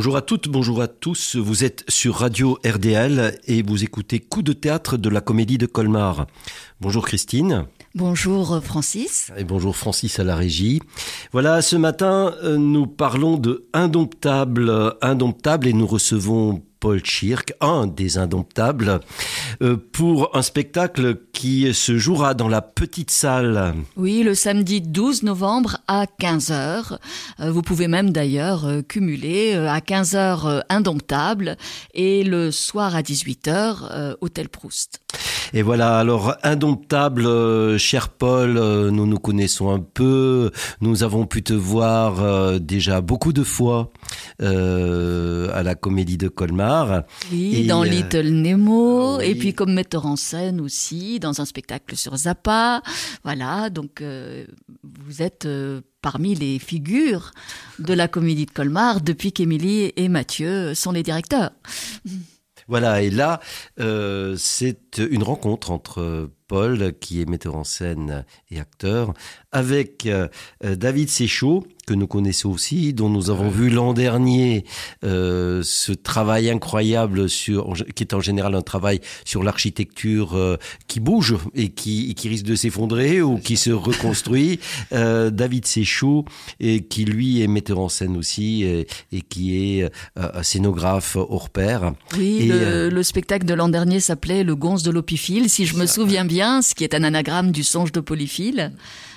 Bonjour à toutes, bonjour à tous. Vous êtes sur Radio RDL et vous écoutez Coup de théâtre de la comédie de Colmar. Bonjour Christine. Bonjour Francis. Et bonjour Francis à la régie. Voilà, ce matin, euh, nous parlons de Indomptable, Indomptable et nous recevons Paul Schirk, un des indomptables, euh, pour un spectacle qui se jouera dans la petite salle. Oui, le samedi 12 novembre à 15h. Euh, vous pouvez même d'ailleurs euh, cumuler à 15h Indomptable et le soir à 18h Hôtel Proust. Et voilà, alors indomptable, cher Paul, nous nous connaissons un peu, nous avons pu te voir déjà beaucoup de fois à la Comédie de Colmar. Oui, dans euh, Little Nemo, et puis comme metteur en scène aussi, dans un spectacle sur Zappa. Voilà, donc euh, vous êtes euh, parmi les figures de la comédie de Colmar depuis qu'Émilie et Mathieu sont les directeurs. Voilà, et là, c'est une rencontre entre Paul, qui est metteur en scène et acteur, avec David Séchaud, que nous connaissons aussi, dont nous avons vu l'an dernier euh, ce travail incroyable sur, qui est en général un travail sur l'architecture euh, qui bouge et qui, qui risque de s'effondrer ou qui se reconstruit. Euh, David Séchou, et qui lui est metteur en scène aussi et, qui est un scénographe hors pair. Oui, le, spectacle de l'an dernier s'appelait Le de l'opifile, si je me souviens bien, ce qui est un anagramme du songe de polyphile.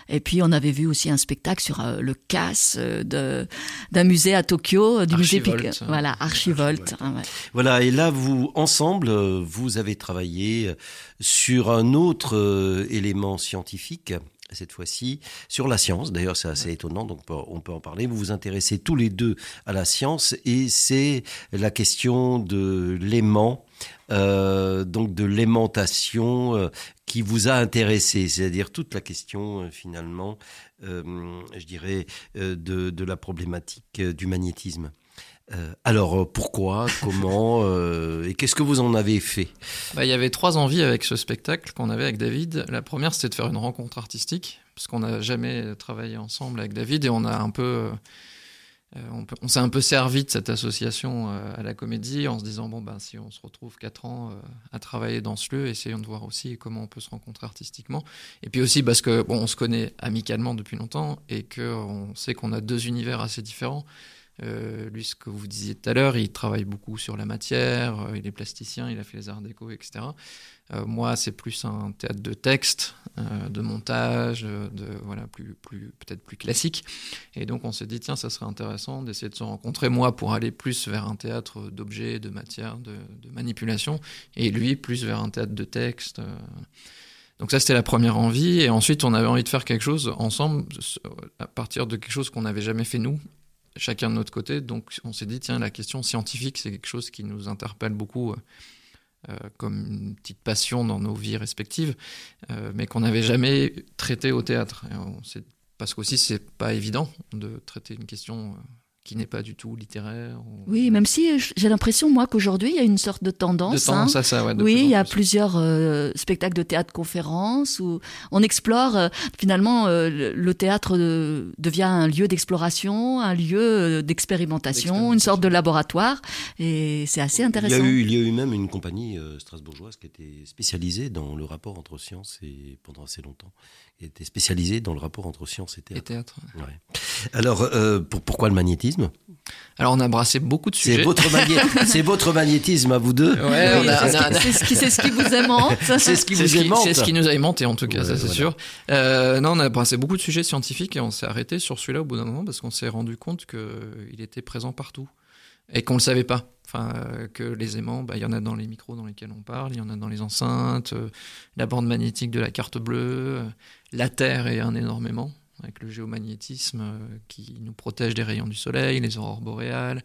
Et puis on avait vu aussi un spectacle sur euh, le casse euh, d'un musée à Tokyo, euh, du musée voilà Archivolt. Hein, voilà et là vous ensemble vous avez travaillé sur un autre élément scientifique cette fois-ci sur la science. D'ailleurs, c'est assez étonnant, donc on peut en parler. Vous vous intéressez tous les deux à la science et c'est la question de l'aimant, donc de l'aimantation qui vous a intéressé, c'est-à-dire toute la question euh, finalement, euh, je dirais, euh, de, la problématique du magnétisme. Alors pourquoi, comment et qu'est-ce que vous en avez fait? Bah, Il y avait trois envies avec ce spectacle qu'on avait avec David. La première, c'était de faire une rencontre artistique, parce qu'on n'a jamais travaillé ensemble avec David et on a un peu euh, on, s'est un peu servi de cette association euh, à la comédie en se disant bon ben si on se retrouve quatre ans euh, à travailler dans ce lieu, essayons de voir aussi comment on peut se rencontrer artistiquement. Et puis aussi parce que on se connaît amicalement depuis longtemps et qu'on sait qu'on a deux univers assez différents. Lui, ce que vous disiez tout à l'heure, il travaille beaucoup sur la matière, il est plasticien, il a fait les arts déco, etc. Euh, moi, c'est plus un théâtre de texte, euh, de montage, de voilà plus peut-être plus classique. Et donc on s'est dit tiens, ça serait intéressant d'essayer de se rencontrer moi pour aller plus vers un théâtre d'objets, de matière, de, manipulation, et lui plus vers un théâtre de texte. Euh. Donc ça, c'était la première envie. Et ensuite, on avait envie de faire quelque chose ensemble à partir de quelque chose qu'on n'avait jamais fait nous, chacun de notre côté. Donc on s'est dit, tiens, la question scientifique, c'est quelque chose qui nous interpelle beaucoup euh, comme une petite passion dans nos vies respectives, euh, mais qu'on n'avait jamais traité au théâtre. parce qu'aussi, c'est pas évident de traiter une question euh, qui n'est pas du tout littéraire. Oui, même si euh, j'ai l'impression, moi, qu'aujourd'hui, il y a une sorte de tendance. De tendance hein. à ça, ouais, Oui, il y a plusieurs euh, spectacles de théâtre-conférences où on explore, euh, finalement, le théâtre devient un lieu d'exploration, un lieu d'expérimentation, une sorte de laboratoire, et c'est assez intéressant. Il y, a eu, il y a eu même une compagnie strasbourgeoise qui était spécialisée dans le rapport entre science et, pendant assez longtemps, qui était spécialisée dans le rapport entre science et théâtre. Et théâtre. Ouais. Alors, pour, pourquoi le magnétisme? Alors on a brassé beaucoup de sujets. C'est votre, c'est votre magnétisme à vous deux. c'est, ce qui, ce qui vous aimante. c'est ce qui vous aimante. C'est ce qui nous a aimanté en tout cas, ça c'est sûr. Euh, non, on a brassé beaucoup de sujets scientifiques et on s'est arrêté sur celui-là au bout d'un moment parce qu'on s'est rendu compte qu'il était présent partout et qu'on le savait pas. Enfin, que les aimants, bah, il y en a dans les micros dans lesquels on parle, il y en a dans les enceintes, euh, la bande magnétique de la carte bleue, euh, la Terre est un énormément avec le géomagnétisme euh, qui nous protège des rayons du soleil, les aurores boréales.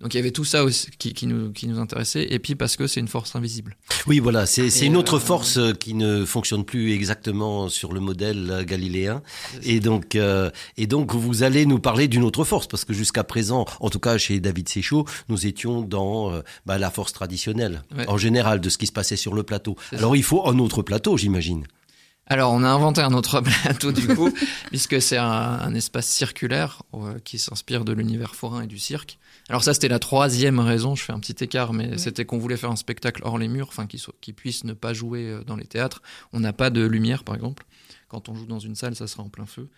Donc il y avait tout ça aussi qui, nous, qui nous intéressait, et puis parce que c'est une force invisible. Oui, voilà, c'est une autre euh, force euh, qui ne fonctionne plus exactement sur le modèle galiléen. Et donc, et donc vous allez nous parler d'une autre force, parce que jusqu'à présent, en tout cas chez David Séchaud, nous étions dans bah, la force traditionnelle, en général, de ce qui se passait sur le plateau. Alors il faut un autre plateau, j'imagine. Alors, on a inventé un autre plateau du coup, puisque c'est un, espace circulaire euh, qui s'inspire de l'univers forain et du cirque. Alors ça, c'était la troisième raison. Je fais un petit écart, mais c'était qu'on voulait faire un spectacle hors les murs, enfin qui, qui puisse ne pas jouer euh, dans les théâtres. On n'a pas de lumière, par exemple. Quand on joue dans une salle, ça sera en plein feu.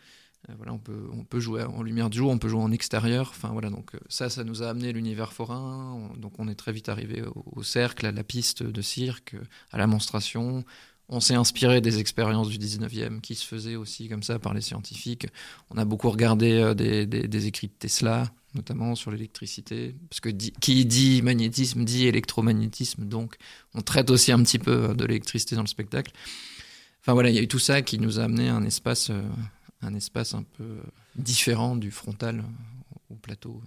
Euh, voilà, on peut, on peut jouer en lumière de jour, on peut jouer en extérieur. Enfin voilà, donc ça, ça nous a amené l'univers forain. donc on est très vite arrivé au, au, cercle, à la piste de cirque, à la monstration. On s'est inspiré des expériences du 19e qui se faisaient aussi comme ça par les scientifiques. On a beaucoup regardé euh, des, écrits de Tesla, notamment sur l'électricité, parce que qui dit magnétisme dit électromagnétisme, donc on traite aussi un petit peu euh, de l'électricité dans le spectacle. Enfin voilà, il y a eu tout ça qui nous a amené un espace, euh, un espace un peu différent du frontal au plateau.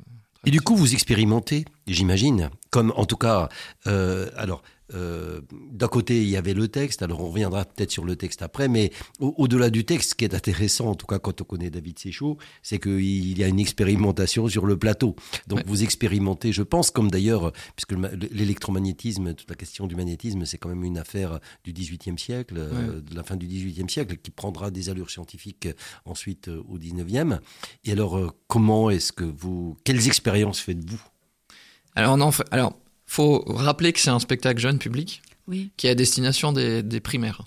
Et du coup, vous expérimentez, j'imagine, comme en tout cas, alors euh, d'un côté, il y avait le texte, alors on reviendra peut-être sur le texte après, mais au-delà du texte, ce qui est intéressant, en tout cas quand on connaît David Séchaud, c'est qu'il y a une expérimentation sur le plateau. Donc vous expérimentez, je pense, comme d'ailleurs, puisque l'électromagnétisme, toute la question du magnétisme, c'est quand même une affaire du XVIIIe siècle, euh, de la fin du XVIIIe siècle, qui prendra des allures scientifiques ensuite euh, au XIXe. Et alors, comment est-ce que vous, quelles expériences faites-vous? Alors, non, alors faut rappeler que c'est un spectacle jeune public. qui est à destination des, primaires,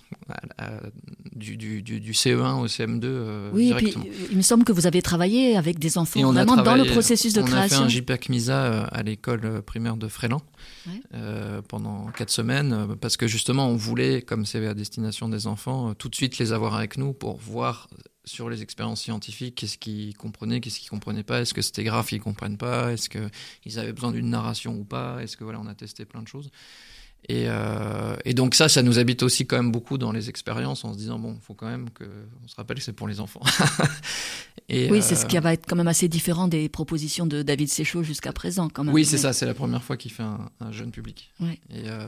du, CE1 au CM2 euh, oui, directement. Puis, il me semble que vous avez travaillé avec des enfants vraiment dans le processus de création. On a fait un JPAC MISA euh, à l'école euh, primaire de Fréland pendant quatre semaines, parce que justement on voulait, comme c'est à destination des enfants, tout de suite les avoir avec nous pour voir sur les expériences scientifiques, qu'est-ce qu'ils comprenaient, qu'est-ce qu'ils comprenaient pas, est-ce que c'était grave qu'ils comprennent pas, est-ce qu'ils avaient besoin d'une narration ou pas, est-ce que voilà, on a testé plein de choses. Et, euh, et, donc ça, ça nous habite aussi quand même beaucoup dans les expériences en se disant, bon, il faut quand même qu'on se rappelle que c'est pour les enfants. et, oui, c'est ce euh, qui va être quand même assez différent des propositions de David Séchaud jusqu'à présent. Quand même. Oui, c'est ça, c'est la première fois qu'il fait un, jeune public. Et, euh,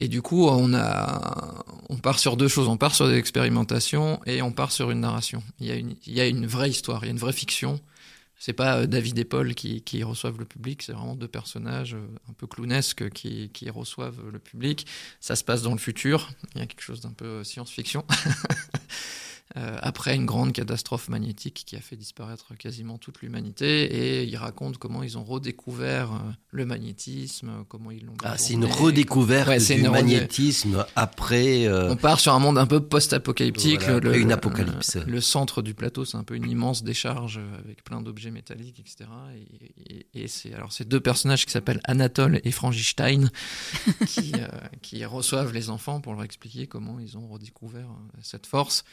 et, du coup, on, a, on part sur deux choses. On part sur des expérimentations et on part sur une narration. Il y a une, il y a une vraie histoire, il y a une vraie fiction c'est pas euh, David et Paul qui, reçoivent le public, c'est vraiment deux personnages euh, un peu clownesques qui, qui, reçoivent le public. Ça se passe dans le futur, il y a quelque chose d'un peu euh, science-fiction. Euh, après une grande catastrophe magnétique qui a fait disparaître quasiment toute l'humanité. Et il raconte comment ils ont redécouvert euh, le magnétisme, comment ils l'ont. Ah, c'est une redécouverte du magnétisme après. Euh, On part sur un monde un peu post-apocalyptique. le, une apocalypse. Le, centre du plateau, c'est un peu une immense décharge avec plein d'objets métalliques, etc. Et, c'est alors ces deux personnages qui s'appellent Anatole et Frangistein qui, qui reçoivent les enfants pour leur expliquer comment ils ont redécouvert cette force.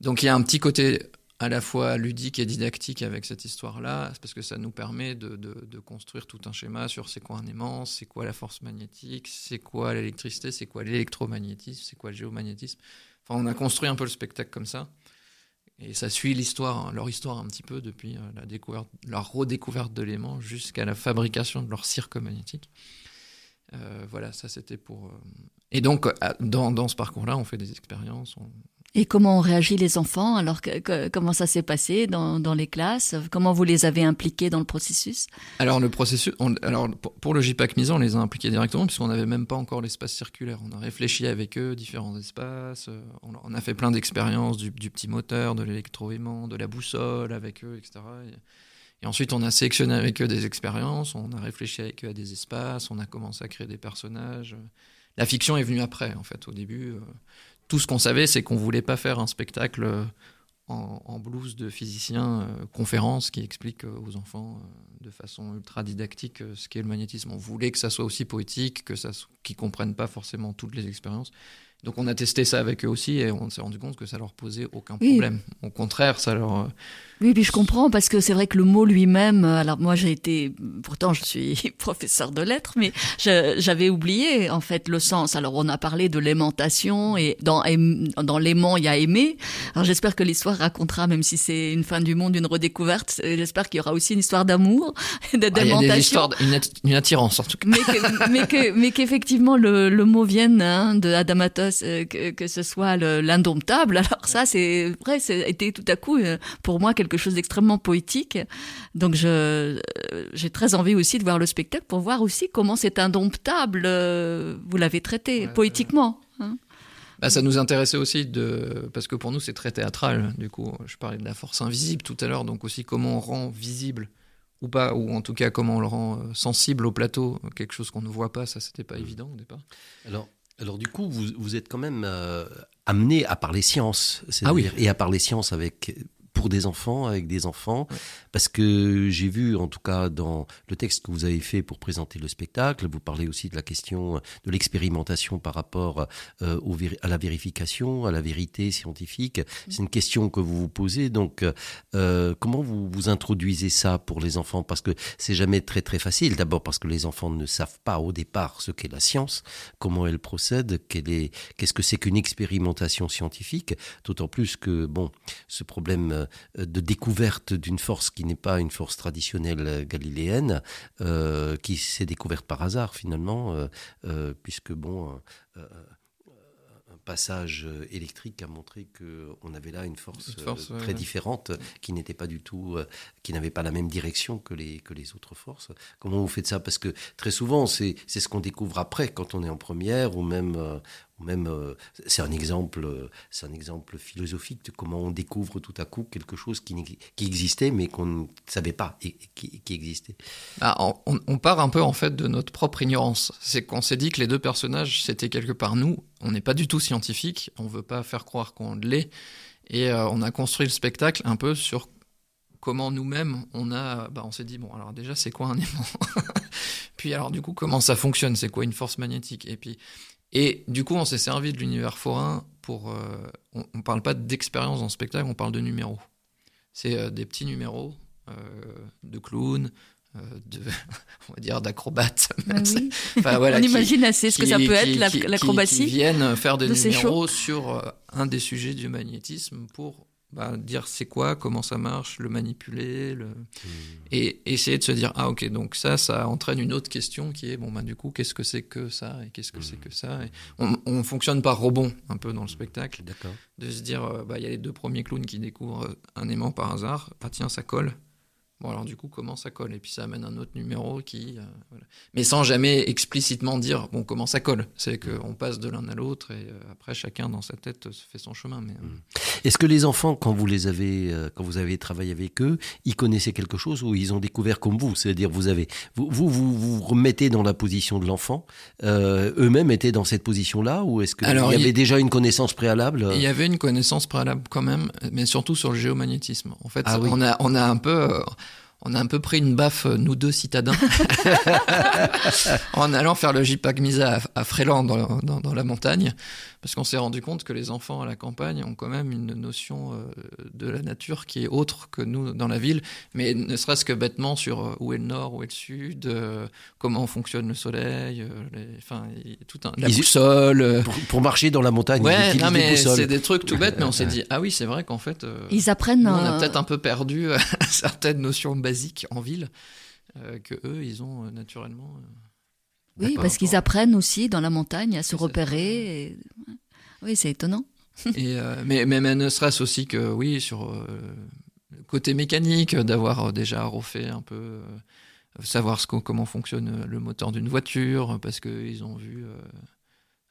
Donc il y a un petit côté à la fois ludique et didactique avec cette histoire-là, parce que ça nous permet de, construire tout un schéma sur c'est quoi un aimant, c'est quoi la force magnétique, c'est quoi l'électricité, c'est quoi l'électromagnétisme, c'est quoi le géomagnétisme. Enfin, on a construit un peu le spectacle comme ça. Et ça suit l'histoire, leur histoire un petit peu depuis euh, la découverte, la redécouverte de l'aimant jusqu'à la fabrication de leur cirque magnétique. Euh, voilà, ça c'était pour. Euh, et donc, dans, dans ce parcours-là, on fait des expériences, et comment ont réagi les enfants Alors, comment ça s'est passé dans, les classes? Comment vous les avez impliqués dans le processus? Alors, le processus, alors pour, le JPAC Misa, on les a impliqués directement puisqu'on n'avait même pas encore l'espace circulaire. On a réfléchi avec eux différents espaces. Euh, on, a fait plein d'expériences du, petit moteur, de l'électroaimant, de la boussole avec eux, etc. Et, et, ensuite, on a sélectionné avec eux des expériences. On a réfléchi avec eux à des espaces. On a commencé à créer des personnages. La fiction est venue après, en fait. Au début, euh, tout ce qu'on savait, c'est qu'on voulait pas faire un spectacle euh, en, blouse de physicien, euh, conférence qui explique euh, aux enfants de façon ultra didactique ce qu'est le magnétisme. On voulait que ça soit aussi poétique, que ça, qu'ils comprennent pas forcément toutes les expériences. Donc on a testé ça avec eux aussi et on s'est rendu compte que ça leur posait aucun problème. Au contraire, ça leur oui, puis je comprends parce que c'est vrai que le mot lui-même, euh, alors moi j'ai été, pourtant je suis professeur de lettres, mais j'avais oublié en fait le sens. Alors on a parlé de l'aimantation et dans, dans l'aimant il y a aimer. Alors j'espère que l'histoire racontera, même si c'est une fin du monde, une redécouverte, j'espère qu'il y aura aussi une histoire d'amour, d'aimantation. Ah, une, une, attirance en tout cas. Mais, que, mais qu'effectivement le, le mot vienne hein, de euh, que, que ce soit l'indomptable. Alors ça c'est vrai, c'était tout à coup euh, pour moi quelque chose d'extrêmement poétique. Donc je j'ai très envie aussi de voir le spectacle pour voir aussi comment c'est indomptable. Euh, vous l'avez traité poétiquement. Hein. bah, Ça nous intéressait aussi, de... parce que pour nous, c'est très théâtral. Du coup, je parlais de la force invisible tout à l'heure, donc aussi comment on rend visible ou pas, ou en tout cas comment on le rend euh, sensible au plateau, quelque chose qu'on ne voit pas, ça c'était pas évident au départ. Alors, alors du coup, vous, vous êtes quand même euh, amené à parler sciences, ah oui. et à parler sciences avec pour des enfants, avec des enfants, parce que j'ai vu, en tout cas, dans le texte que vous avez fait pour présenter le spectacle, vous parlez aussi de la question de l'expérimentation par rapport euh, au, à la vérification, à la vérité scientifique. C'est une question que vous vous posez. Donc, euh, comment vous vous introduisez ça pour les enfants? Parce que c'est jamais très très facile. D'abord parce que les enfants ne savent pas au départ ce qu'est la science, comment elle procède, qu'est-ce que c'est qu'une expérimentation scientifique. D'autant plus que bon, ce problème euh, de découverte d'une force qui n'est pas une force traditionnelle galiléenne, euh, qui s'est découverte par hasard finalement, euh, puisque bon, un passage électrique a montré qu'on avait là une force, très différente, qui n'était pas du tout, qui n'avait pas la même direction que les, que les autres forces. Comment vous faites ça? Parce que très souvent, c'est ce qu'on découvre après, quand on est en première, ou même, même, euh, c'est un exemple, euh, c'est un exemple philosophique de comment on découvre tout à coup quelque chose qui, qui existait mais qu'on ne savait pas et, qui, existait. Ah, on, part un peu en fait de notre propre ignorance. C'est qu'on s'est dit que les deux personnages c'était quelque part nous. On n'est pas du tout scientifique. On veut pas faire croire qu'on l'est. Et euh, on a construit le spectacle un peu sur comment nous-mêmes on a. Bah, on s'est dit bon alors déjà c'est quoi un aimant? Puis alors du coup comment ça fonctionne? C'est quoi une force magnétique? Et puis et du coup, on s'est servi de l'univers forain pour. Euh, on ne parle pas d'expérience dans le spectacle, on parle de numéros. C'est euh, des petits numéros euh, de clowns, de, on va dire d'acrobates. Ah enfin, voilà, on imagine assez ce que ça peut être l'acrobatie. Qui, viennent faire des numéros sur un des sujets du magnétisme pour bah, dire c'est quoi, comment ça marche, le manipuler, le... Hmm. et essayer de se dire ah ok donc ça ça entraîne une autre question qui est bon bah du coup qu'est-ce que c'est que ça et qu'est-ce que c'est que ça et on, on, fonctionne par rebond un peu dans le spectacle, de se dire euh, bah il y a les deux premiers clowns qui découvrent un aimant par hasard, ah tiens ça colle, Bon, alors du coup, comment ça colle? Et puis ça amène un autre numéro qui. Euh, Mais sans jamais explicitement dire, bon, comment ça colle? C'est qu'on passe de l'un à l'autre et euh, après, chacun dans sa tête se fait son chemin. Mais, euh, mmh. Est-ce que les enfants, quand vous les avez, quand vous avez travaillé avec eux, ils connaissaient quelque chose ou ils ont découvert comme vous? C'est-à-dire, vous avez, vous, vous, vous, remettez dans la position de l'enfant. Eux-mêmes étaient dans cette position-là ou est-ce qu'il y avait déjà une connaissance préalable Il y avait une connaissance préalable quand même, mais surtout sur le géomagnétisme. En fait, ah on, a, on a un peu on a un peu pris une baffe, nous deux citadins, en allant faire le JPAC Misa à, Fréland, dans, la montagne, parce qu'on s'est rendu compte que les enfants à la campagne ont quand même une notion euh, de la nature qui est autre que nous dans la ville, mais ne serait-ce que bêtement sur euh, où est le nord, où est le sud, euh, comment fonctionne le soleil, enfin, tout un, la boussole. Pour, marcher dans la montagne, ouais, non, mais c'est des trucs tout bêtes, mais on s'est dit, ah oui, c'est vrai qu'en fait, ils apprennent. on a peut-être un peu perdu certaines notions basiques en ville euh, que eux, ils ont euh, naturellement. Euh, oui, parce qu'ils apprennent aussi dans la montagne à se repérer. Oui, c'est étonnant. et, mais, mais, ne serait-ce aussi que, oui, sur le côté mécanique, d'avoir déjà refait un peu, savoir ce, comment fonctionne le moteur d'une voiture, parce qu'ils ont vu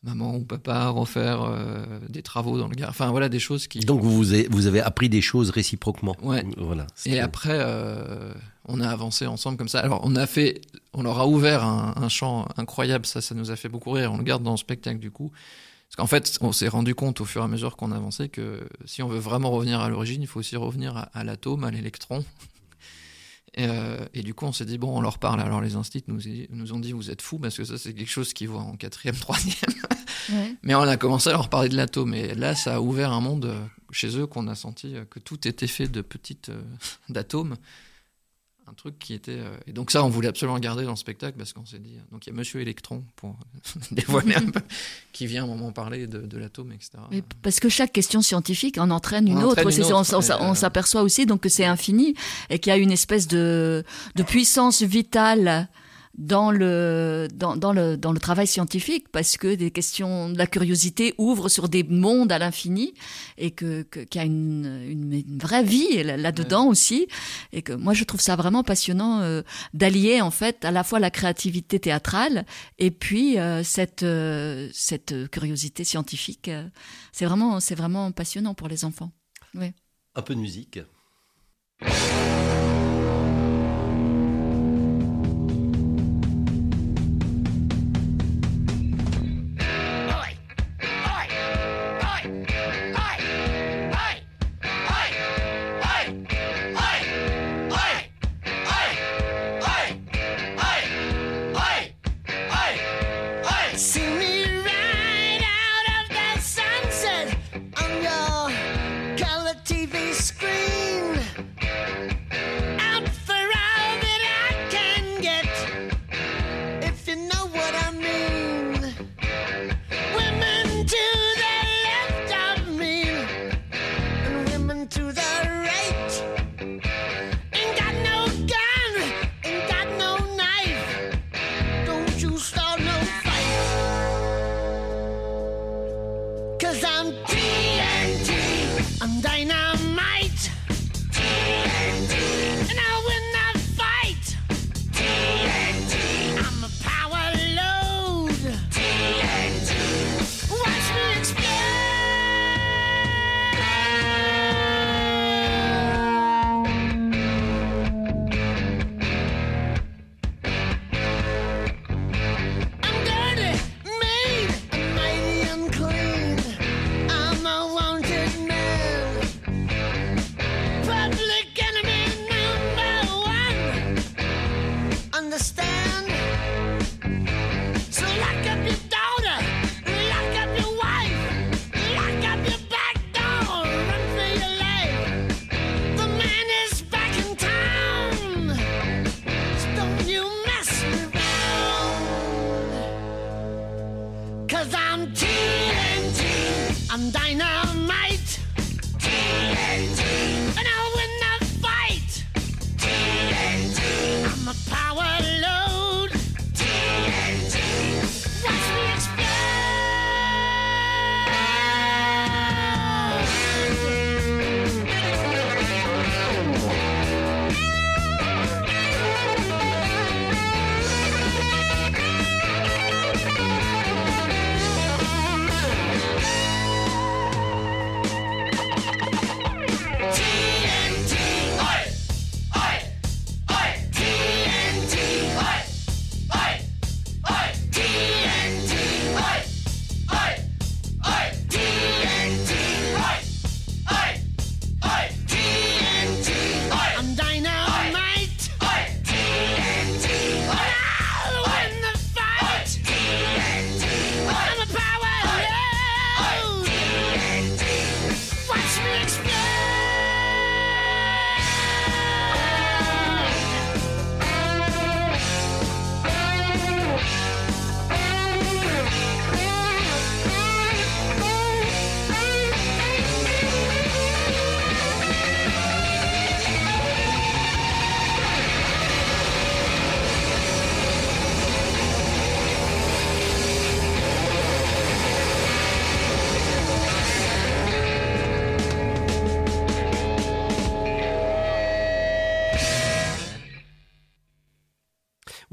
maman ou papa refaire euh, des travaux dans le gare. Enfin voilà des choses qui. Donc vous avez, vous avez appris des choses réciproquement. Ouais. Voilà. Et après euh, on a avancé ensemble comme ça. Alors on a fait, on leur a ouvert un, champ incroyable. Ça, ça nous a fait beaucoup rire. On le garde dans le spectacle du coup. Parce qu'en fait, on s'est rendu compte au fur et à mesure qu'on avançait que si on veut vraiment revenir à l'origine, il faut aussi revenir à, à l'atome, à l'électron. Euh, et, du coup, on s'est dit, bon, on leur parle. Alors, les instits nous, nous ont dit, vous êtes fous, parce que ça, c'est quelque chose qu'ils voient en quatrième, troisième. Mais on a commencé à leur parler de l'atome. Et là, ça a ouvert un monde euh, chez eux qu'on a senti euh, que tout était fait de petites d'atomes un truc qui était. Euh, et donc, ça, on voulait absolument garder dans le spectacle parce qu'on s'est dit. Donc, il y a Monsieur Electron, pour dévoiler un peu, qui vient à un moment parler de, l'atome, etc. parce que chaque question scientifique en entraîne une autre. on, s'aperçoit aussi donc que c'est infini et qu'il y a une espèce de, de puissance vitale dans le, dans, dans, le, dans le travail scientifique, parce que des questions de la curiosité ouvrent sur des mondes à l'infini, et que, qu'il y a une, une, vraie vie là-dedans aussi, et que moi je trouve ça vraiment passionnant euh, d'allier en fait à la fois la créativité théâtrale et puis euh, cette, euh, cette curiosité scientifique. c'est vraiment, c'est vraiment passionnant pour les enfants. Un peu de musique.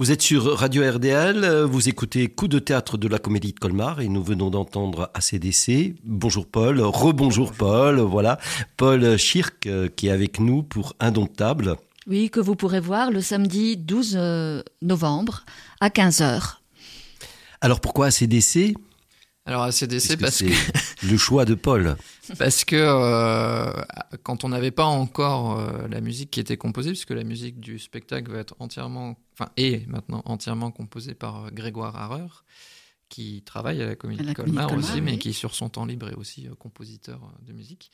Vous êtes sur Radio RDL, vous écoutez Coup de théâtre de la Comédie de Colmar et nous venons d'entendre ACDC. Bonjour Paul, rebonjour Paul, voilà. Paul Schirk euh, qui est avec nous pour Indomptable. Oui, que vous pourrez voir le samedi 12 euh, novembre à 15h. Alors pourquoi ACDC alors ACDC parce que, le choix de Paul. Parce que euh, quand on n'avait pas encore euh, la musique qui était composée, puisque la musique du spectacle va être entièrement, enfin est maintenant entièrement composée par euh, Grégoire Harreur, qui travaille à la Comédie Colmar, aussi, mais qui sur son temps libre est aussi compositeur de musique.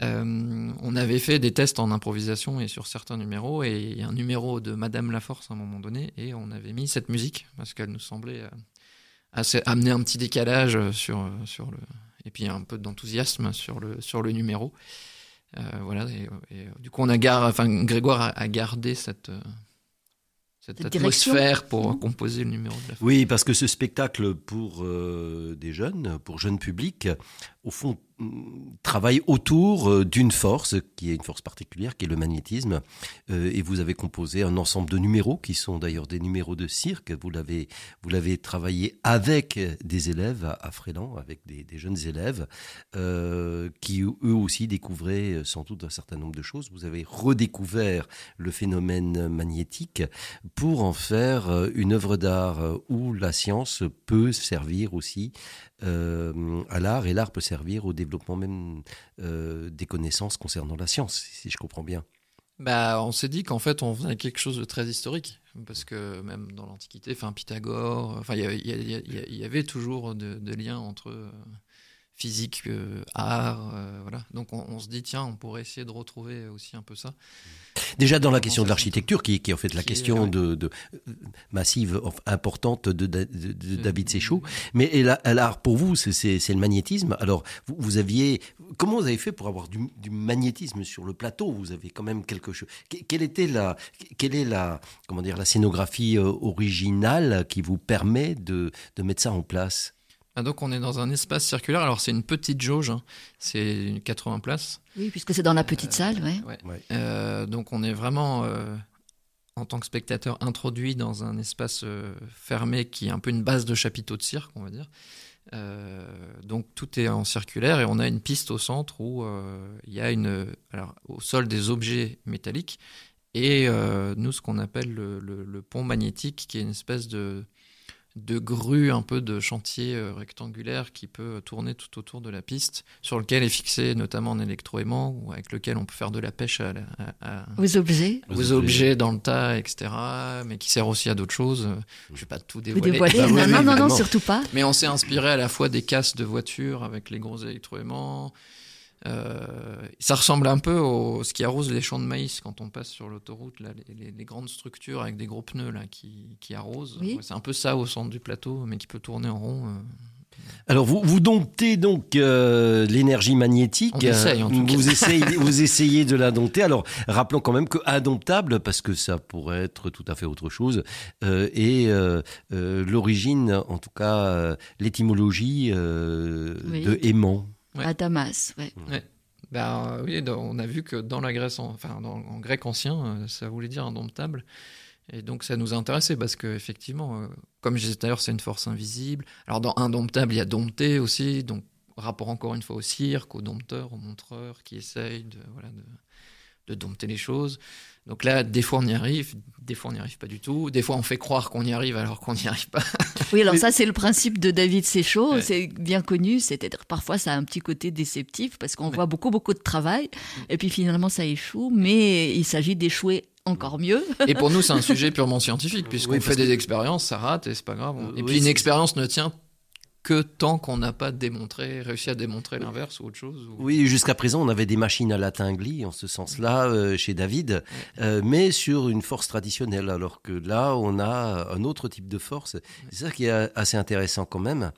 on avait fait des tests en improvisation et sur certains numéros, et il y a un numéro de Madame Laforce à un moment donné, et on avait mis cette musique parce qu'elle nous semblait amener un petit décalage sur, sur le. Et puis un peu d'enthousiasme sur le, sur le numéro. Euh, voilà, et, du coup, on a gar... enfin, Grégoire a, gardé cette, cette atmosphère pour mmh. composer le numéro de la Oui, parce que ce spectacle pour des jeunes, pour jeunes publics, au fond, travaille autour euh, d'une force qui est une force particulière, qui est le magnétisme. Euh, et vous avez composé un ensemble de numéros qui sont d'ailleurs des numéros de cirque. Vous l'avez, vous l'avez travaillé avec des élèves à, Fréland, avec des, jeunes élèves euh, qui eux aussi découvraient sans doute un certain nombre de choses. Vous avez redécouvert le phénomène magnétique pour en faire une œuvre d'art où la science peut servir aussi à l'art et l'art peut servir au développement même euh, des connaissances concernant la science, si je comprends bien. Bah, on s'est dit qu'en fait, on faisait quelque chose de très historique, parce que même dans l'Antiquité, enfin Pythagore, enfin il y, avait toujours des liens entre euh, physique, art, voilà. Donc on, on, se dit tiens, on pourrait essayer de retrouver aussi un peu ça. Déjà dans la question de l'architecture, qui, qui, est en fait la question de, de, massive, importante de, de David Séchou. Mais l'art, pour vous, c'est le magnétisme. Alors, vous, vous, aviez, comment vous avez fait pour avoir du, du, magnétisme sur le plateau? Vous avez quand même quelque chose. Quelle était la, quelle est la, comment dire, la scénographie euh, originale qui vous permet de, de mettre ça en place? Ah, donc on est dans un espace circulaire. Alors c'est une petite jauge, hein. c'est 80 places. Oui, puisque c'est dans la petite salle, ouais. Euh, donc on est vraiment, euh, en tant que spectateur, introduit dans un espace euh, fermé qui est un peu une base de chapiteau de cirque, on va dire. donc tout est en circulaire et on a une piste au centre où il y a une, alors, au sol des objets métalliques et nous ce qu'on appelle le, pont magnétique qui est une espèce de de grue, un peu de chantier euh, rectangulaire qui peut tourner tout autour de la piste, sur lequel est fixé notamment un électroaimant, ou avec lequel on peut faire de la pêche à, aux objets, aux objets dans le tas, etc. Mais qui sert aussi à d'autres choses. Je ne vais pas tout dévoiler. Bah non, non, non, surtout pas. Mais on s'est inspiré à la fois des casses de voitures avec les gros électroaimants, euh, ça ressemble un peu au ce qui arrose les champs de maïs quand on passe sur l'autoroute, là, les, grandes structures avec des gros pneus là, qui, qui arrosent. c'est un peu ça au centre du plateau, mais qui peut tourner en rond. Euh. Alors vous, vous domptez donc euh, l'énergie magnétique. On essaye, en tout vous, Essayez, vous essayez de la dompter. Alors rappelons quand même que indomptable, parce que ça pourrait être tout à fait autre chose, et l'origine, en tout cas l'étymologie de aimant. À Damas, ouais. Ben, oui, on a vu que dans la Grèce, enfin en grec ancien, euh, ça voulait dire indomptable. Et donc ça nous a intéressé parce que effectivement, euh, comme je disais tout à l'heure, c'est une force invisible. Alors dans indomptable, il y a dompté aussi, donc rapport encore une fois au cirque, au dompteur, au montreur qui essaye de, voilà, de, de dompter les choses. Donc là, des fois on y arrive, des fois on n'y arrive pas du tout, des fois on fait croire qu'on y arrive alors qu'on n'y arrive pas. oui, alors ça c'est le principe de David Séchaud, c'est bien connu, c'est-à-dire parfois ça a un petit côté déceptif parce qu'on voit beaucoup beaucoup de travail et puis finalement ça échoue, mais il s'agit d'échouer encore mieux. Et pour nous, c'est un sujet purement scientifique, puisqu'on fait des expériences, ça rate et c'est pas grave. Et puis une expérience ne tient que tant qu'on n'a pas démontré, réussi à démontrer l'inverse ou autre chose. Oui, jusqu'à présent, on avait des machines à latin glis en ce sens-là euh, chez David, euh, mais sur une force traditionnelle, alors que là, on a un autre type de force. C'est ça qui est assez intéressant quand même.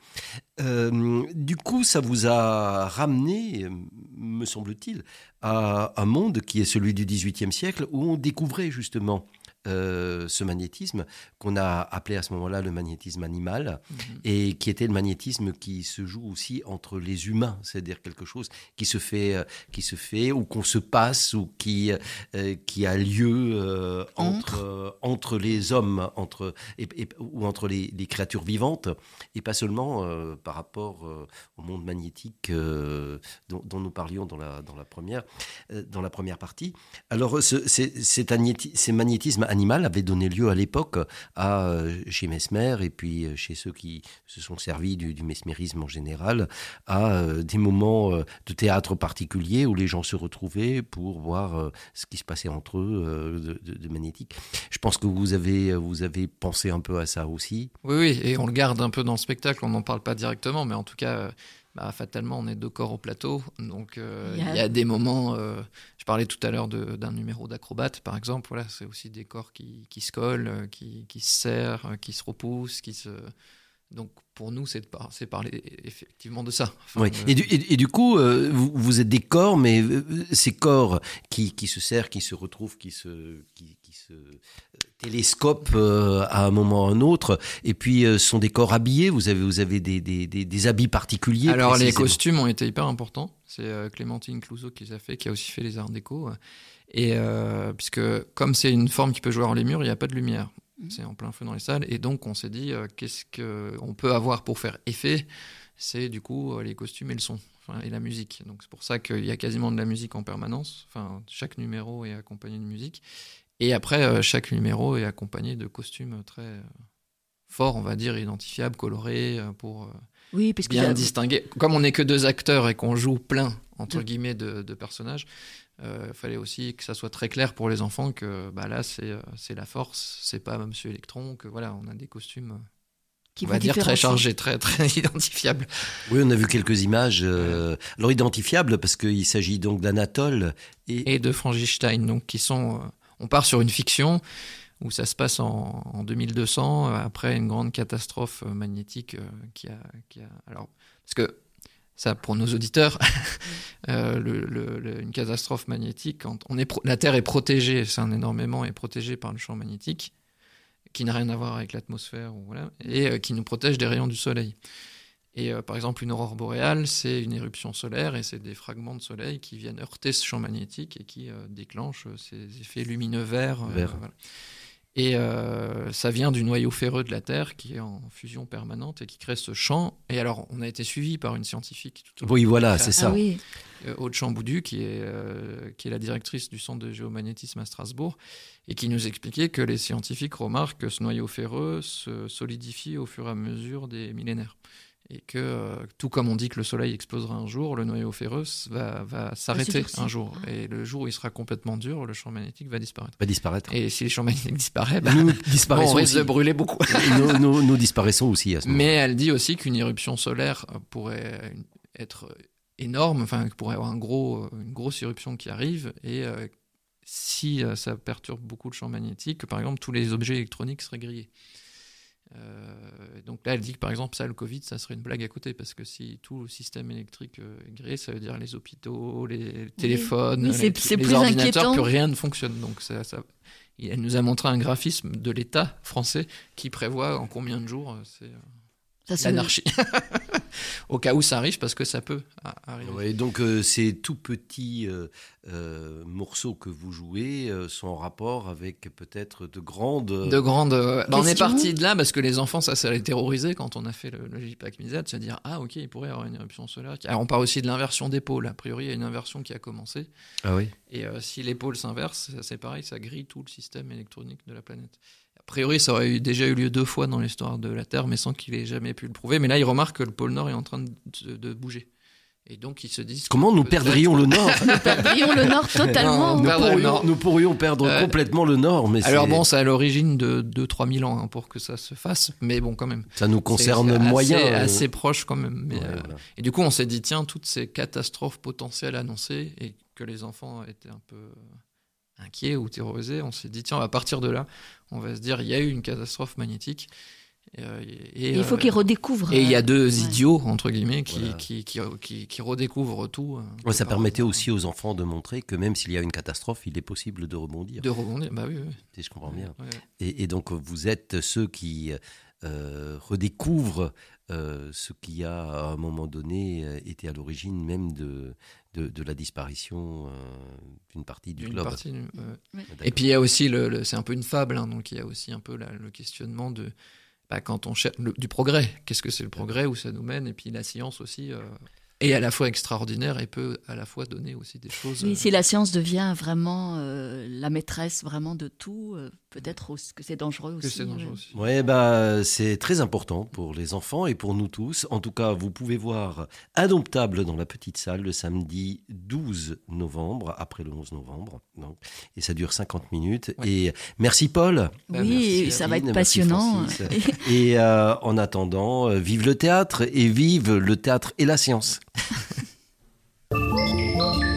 Euh, du coup, ça vous a ramené, me semble-t-il, à un monde qui est celui du XVIIIe siècle, où on découvrait justement euh, ce magnétisme qu'on a appelé à ce moment-là le magnétisme animal mhm. et qui était le magnétisme qui se joue aussi entre les humains, c'est-à-dire quelque chose qui se fait, euh, qui se fait ou qu'on se passe ou qui euh, qui a lieu entre entre les hommes, entre et, ou entre les, les, créatures vivantes et pas seulement par rapport au monde magnétique dont, dont, nous parlions dans la dans la première dans la première partie. Alors ce, ces magnétismes animal avait donné lieu à l'époque à euh, chez Mesmer et puis euh, chez ceux qui se sont servis du, mesmérisme en général à euh, des moments de théâtre particuliers où les gens se retrouvaient pour voir ce qui se passait entre eux de, magnétique. Je pense que vous avez vous avez pensé un peu à ça aussi. Oui, oui, et on le garde un peu dans le spectacle. On n'en parle pas directement, mais en tout cas bah, fatalement, on est deux corps au plateau. Donc, euh, il y a des moments. Euh, je parlais tout à l'heure d'un numéro d'acrobate, par exemple. Voilà, c'est aussi des corps qui, qui se collent, euh, qui, qui, se serrent, qui se repoussent, qui se. Donc pour nous, c'est parler effectivement de ça. oui. et, du, et, du, coup, euh, vous, vous, êtes des corps, mais euh, ces corps qui, qui, se serrent, qui se retrouvent, qui se, qui, qui se télescopent euh, à un moment ou à un autre, et puis ce sont des corps habillés. Vous avez, vous avez des, des, des, des habits particuliers. Alors les costumes ont été hyper importants. C'est Clémentine Clouseau qui les a fait, qui a aussi fait les arts déco. Et puisque comme c'est une forme qui peut jouer dans les murs, il n'y a pas de lumière. Mhm. C'est en plein feu dans les salles. Et donc, on s'est dit, euh, qu'est-ce qu'on peut avoir pour faire effet? C'est du coup euh, les costumes et le son, et la musique. Donc, c'est pour ça qu'il y a quasiment de la musique en permanence. Enfin, chaque numéro est accompagné de musique. Et après, euh, chaque numéro est accompagné de costumes très forts, on va dire, identifiables, colorés, pour oui, bien distinguer. Comme on n'est que deux acteurs et qu'on joue plein, entre guillemets, de, de personnages, il euh, fallait aussi que ça soit très clair pour les enfants que bah là c'est euh, c'est la force, c'est pas Monsieur Electron, que voilà on a des costumes euh, qui on va dire très chargés, très très identifiables. Oui, on a vu quelques images. alors identifiables parce qu'il s'agit donc d'Anatole et... et... de Frankenstein, donc qui sont. on part sur une fiction où ça se passe en, en 2200 après une grande catastrophe magnétique qui a, qui a alors parce que ça pour nos auditeurs, euh, une catastrophe magnétique, quand on est la Terre est protégée, c'est un énormément est protégée par le champ magnétique, qui n'a rien à voir avec l'atmosphère, voilà, et euh, qui nous protège des rayons du Soleil. Et euh, par exemple, une aurore boréale, c'est une éruption solaire et c'est des fragments de soleil qui viennent heurter ce champ magnétique et qui déclenchent ces effets lumineux verts. Vert. Et euh, ça vient du noyau ferreux de la Terre qui est en fusion permanente et qui crée ce champ. Et alors, on a été suivi par une scientifique. Tout oui, voilà, c'est ça. Ah oui. Euh, Aude Chamboudu, qui est, euh, qui est la directrice du Centre de géomagnétisme à Strasbourg, et qui nous expliquait que les scientifiques remarquent que ce noyau ferreux se solidifie au fur et à mesure des millénaires et que euh, tout comme on dit que le Soleil explosera un jour, le noyau ferreux va, va s'arrêter un jour. Et le jour où il sera complètement dur, le champ magnétique va disparaître. Va disparaître. Et si le champ magnétique disparaît, bah, nous disparaissons on risque de brûler beaucoup. nous, nous, disparaissons aussi à ce moment. Mais elle dit aussi qu'une éruption solaire pourrait être énorme, enfin pourrait avoir un gros, une grosse éruption qui arrive et euh, si euh, ça perturbe beaucoup le champ magnétique, par exemple, tous les objets électroniques seraient grillés. Euh, donc là, elle dit que par exemple, ça, le Covid, ça serait une blague à côté, parce que si tout le système électrique euh, est grillé, ça veut dire les hôpitaux, les téléphones, les, ordinateurs, plus rien ne fonctionne. Donc ça, ça, elle nous a montré un graphisme de l'État français qui prévoit en combien de jours euh, c'est l'anarchie. Au cas où ça arrive, parce que ça peut arriver. donc euh, ces tout petits euh, euh, morceaux que vous jouez sont en rapport avec peut-être de grandes... De grandes... Bah, on est parti de là parce que les enfants, ça, ça les terrorisait quand on a fait le, le JPAC MISA, de se dire, ah ok, il pourrait y avoir une éruption solaire. Alors on parle aussi de l'inversion des pôles. A priori, il y a une inversion qui a commencé. Ah oui. Et si les pôles s'inversent, c'est pareil, ça grille tout le système électronique de la planète. A priori, ça aurait déjà eu lieu deux fois dans l'histoire de la Terre, mais sans qu'il ait jamais pu le prouver. Mais là, il remarque que le pôle Nord est en train de, bouger. Et donc, ils se disent. Comment nous perdrions le Nord Nous perdrions le Nord totalement. nous, pourrions, perdre euh, complètement le Nord. Mais alors, bon, c'est à l'origine de 2-3 000 ans hein, pour que ça se fasse. Mais bon, quand même. Ça nous concerne moyen. C'est euh. assez proche quand même. Euh, et du coup, on s'est dit, tiens, toutes ces catastrophes potentielles annoncées et que les enfants étaient un peu inquiets ou terrorisés, on s'est dit, tiens, à partir de là, on va se dire, il y a eu une catastrophe magnétique. Euh, et, il faut qu'ils redécouvrent. Et il y a euh, deux idiots, entre guillemets, qui, qui, qui, redécouvrent tout. Euh, ça permettait aussi aux enfants de montrer que même s'il y a une catastrophe, il est possible de rebondir. De rebondir, bah oui. oui. Si je comprends bien. Et, donc, vous êtes ceux qui redécouvrent ce qui a, à un moment donné, été à l'origine même de, de, la disparition d'une partie du globe. Et puis, il y a aussi, le, c'est un peu une fable, hein, donc il y a aussi un peu le questionnement de bah, quand on cherche du progrès. Qu'est-ce que c'est le progrès, où ça nous mène Et puis la science aussi. Euh, est à la fois extraordinaire et peut à la fois donner aussi des choses. Oui, si la science devient vraiment euh, la maîtresse vraiment de tout, euh, peut-être que c'est dangereux aussi. c'est dangereux aussi. Ouais, bah, c'est très important pour les enfants et pour nous tous. En tout cas, vous pouvez voir Indomptable dans la petite salle le samedi 12 novembre, après le 11 novembre. Donc, et ça dure 50 minutes. Et merci Paul. Oui, ça va être passionnant. et euh, en attendant, euh, vive le théâtre et vive le théâtre et la science. Thank you.